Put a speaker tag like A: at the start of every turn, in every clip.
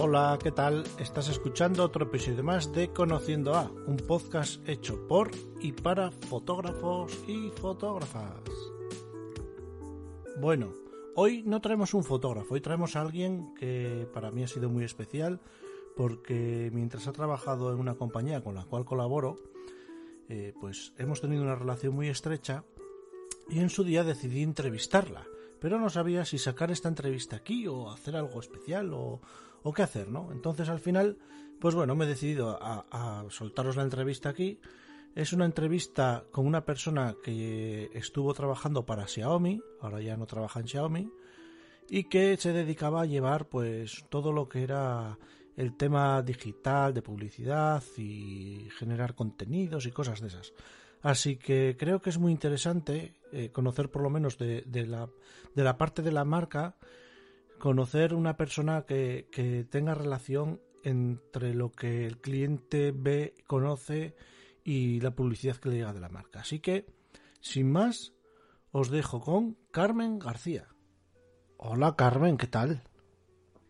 A: Hola, ¿qué tal? Estás escuchando otro episodio más de Conociendo a, un podcast hecho por y para fotógrafos y fotógrafas. Bueno, hoy no traemos un fotógrafo, hoy traemos a alguien que para mí ha sido muy especial porque mientras ha trabajado en una compañía con la cual colaboro, eh, pues hemos tenido una relación muy estrecha y en su día decidí entrevistarla, pero no sabía si sacar esta entrevista aquí o hacer algo especial o, o qué hacer, ¿no? Entonces al final, pues bueno, me he decidido a, soltaros la entrevista aquí. Es una entrevista con una persona que estuvo trabajando para Xiaomi, ahora ya no trabaja en Xiaomi, y que se dedicaba a llevar pues todo lo que era el tema digital de publicidad y generar contenidos y cosas de esas. Así que creo que es muy interesante eh, conocer por lo menos de, de la parte de la marca, conocer una persona que, que tenga relación entre lo que el cliente ve, conoce y la publicidad que le llega de la marca. Así que, sin más, os dejo con Carmen García. Hola Carmen, ¿qué tal?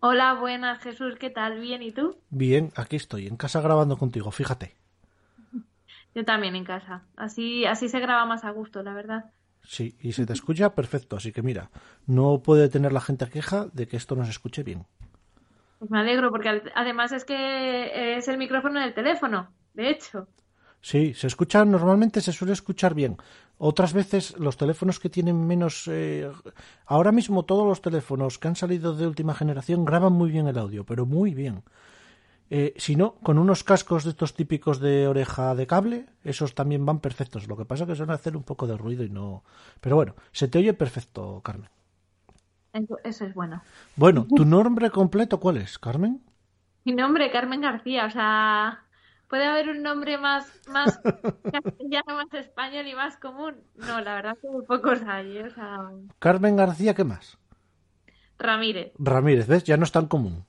B: Hola, buenas Jesús, ¿qué tal? ¿Bien y tú?
A: Bien, aquí estoy, en casa grabando contigo, fíjate.
B: Yo también en casa. Así, así se graba más a gusto, la verdad.
A: Sí, y se te escucha perfecto, así que mira, no puede tener la gente queja de que esto no se escuche bien.
B: Pues me alegro, porque además es que es el micrófono del teléfono, de hecho.
A: Sí, se escucha, normalmente se suele escuchar bien. Otras veces los teléfonos que tienen menos... Eh, ahora mismo todos los teléfonos que han salido de última generación graban muy bien el audio, pero muy bien. Eh, si no, con unos cascos de estos típicos de oreja de cable, esos también van perfectos. Lo que pasa es que suelen hacer un poco de ruido y no... Pero bueno, se te oye perfecto, Carmen.
B: Eso es bueno.
A: Bueno, ¿tu nombre completo cuál es, Carmen?
B: Mi nombre, Carmen García, o sea, ¿Puede haber un nombre más, más castellano, más español y más común? No, la verdad que muy pocos hay. ¿eh? O sea...
A: Carmen García, ¿qué más?
B: Ramírez.
A: Ramírez, ¿ves? Ya no es tan común.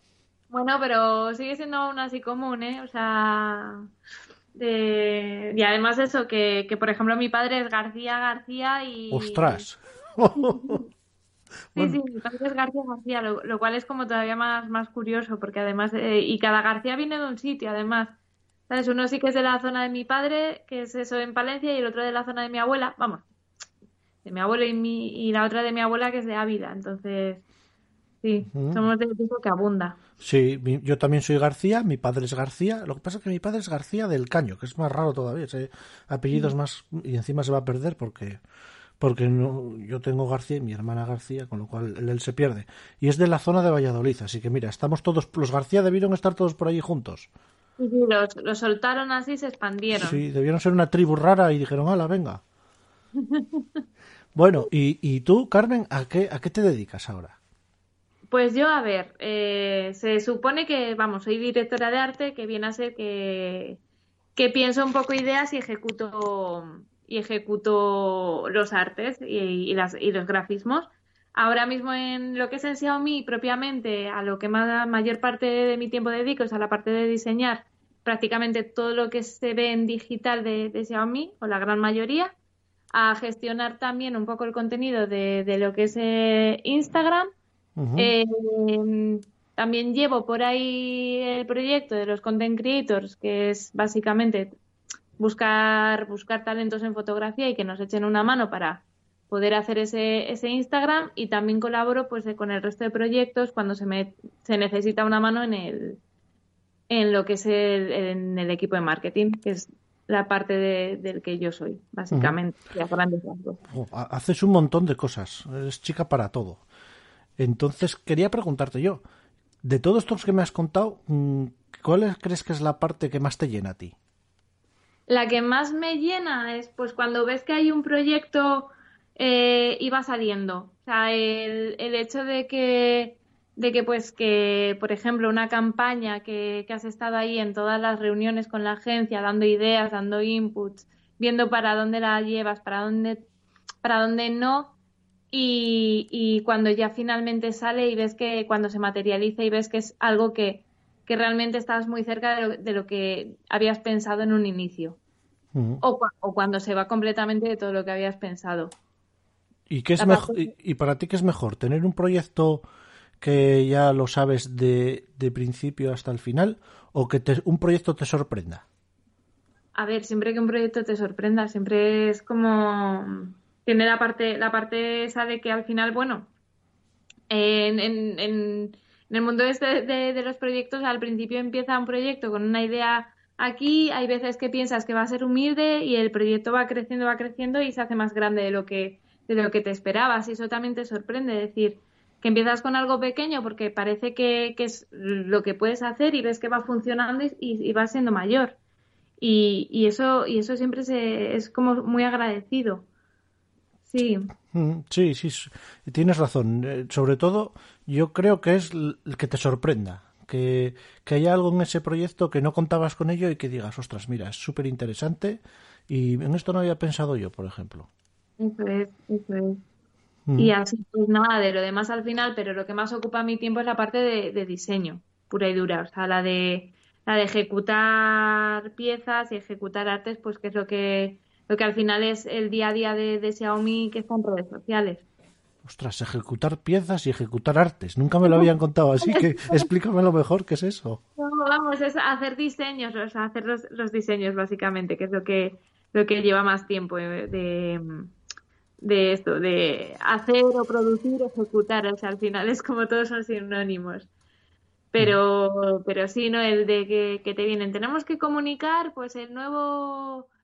B: Bueno, pero sigue siendo aún así común, ¿eh? O sea... De... Y además eso, que, que por ejemplo mi padre es García García y...
A: ¡Ostras!
B: Sí, sí, mi padre es García García, lo, lo, cual es como todavía más, más curioso, porque además, eh, y cada García viene de un sitio, además. ¿Sabes? Uno sí que es de la zona de mi padre, que es eso en Palencia, y el otro de la zona de mi abuela, vamos, de mi abuelo y, mi, y la otra de mi abuela, que es de Ávila. Entonces, sí, somos del tipo que abunda.
A: Sí, mi, yo también soy García, mi padre es García. Lo que pasa es que mi padre es García del Caño, que es más raro todavía. Ese apellidos mm. más. y encima se va a perder porque. Porque no, yo tengo García y mi hermana García, con lo cual él, él se pierde. Y es de la zona de Valladolid, así que mira, estamos todos. Los García debieron estar todos por allí juntos.
B: Sí, sí, los, los, soltaron así, se expandieron.
A: Sí, debieron ser una tribu rara y dijeron, hala, venga. bueno, y, y, tú, Carmen, ¿a qué, ¿a qué te dedicas ahora?
B: Pues yo, a ver, eh, se supone que, vamos, soy directora de arte, que viene a ser que, pienso un poco ideas y ejecuto y ejecuto los artes y, las, y los grafismos. Ahora mismo en lo que es en Xiaomi propiamente, a lo que más, mayor parte de mi tiempo dedico es a la parte de diseñar prácticamente todo lo que se ve en digital de, Xiaomi, o la gran mayoría, a gestionar también un poco el contenido de, de lo que es eh, Instagram. Uh -huh. eh, también llevo por ahí el proyecto de los content creators, que es básicamente buscar, buscar talentos en fotografía y que nos echen una mano para poder hacer ese, ese Instagram y también colaboro pues con el resto de proyectos cuando se me se necesita una mano en el en lo que es el, en el equipo de marketing, que es la parte de, del que yo soy, básicamente, uh -huh. grandes
A: oh, Haces un montón de cosas, eres chica para todo. Entonces, quería preguntarte yo, de todos estos que me has contado, mm, ¿cuál crees que es la parte que más te llena a ti?
B: La que más me llena es pues cuando ves que hay un proyecto eh, y va saliendo. O sea, el, el hecho de que de que pues que por ejemplo una campaña que, que, has estado ahí en todas las reuniones con la agencia dando ideas dando inputs viendo para dónde la llevas para dónde para dónde no y, y cuando ya finalmente sale y ves que cuando se materializa y ves que es algo que, que realmente estás muy cerca de lo, de lo, que habías pensado en un inicio uh -huh. o, o cuando se va completamente de todo lo que habías pensado
A: ¿Y, qué es mejor, y, y, para ti qué es mejor? ¿Tener un proyecto que ya lo sabes de, de principio hasta el final o que un proyecto te sorprenda?
B: A ver, siempre que un proyecto te sorprenda, siempre es como tiene la parte la parte esa de que al final, bueno, en, en, en, el mundo este de, de, los proyectos, al principio empieza un proyecto con una idea aquí, hay veces que piensas que va a ser humilde y el proyecto va creciendo, va creciendo y se hace más grande de lo que de lo que te esperabas y eso también te sorprende, decir, que empiezas con algo pequeño porque parece que, es lo que puedes hacer y ves que va funcionando y, y va siendo mayor. Y, y, eso y eso siempre se, es como muy agradecido. Sí.
A: Mm, sí, sí, tienes razón. Eh, sobre todo, yo creo que es el que te sorprenda. Que, que haya algo en ese proyecto que no contabas con ello y que digas, ostras, mira, es súper interesante y en esto no había pensado yo, por ejemplo.
B: Eso es, eso es. Mm. Y así, pues nada, de lo demás al final, pero lo que más ocupa mi tiempo es la parte de, diseño, pura y dura. O sea, la de, la de ejecutar piezas y ejecutar artes, pues que es lo que, lo que al final es el día a día de, Xiaomi que está en redes sociales.
A: Ostras, ejecutar piezas y ejecutar artes. Nunca me lo habían contado, así que explícamelo mejor, ¿qué es eso?
B: No, vamos, es hacer diseños, o sea, hacer los, los diseños básicamente, que es lo que, lo que lleva más tiempo de, de esto, de hacer o producir, ejecutar, o sea, al final es como todos son sinónimos. Pero, pero sí, ¿no? El de que, que te vienen, tenemos que comunicar, pues el nuevo,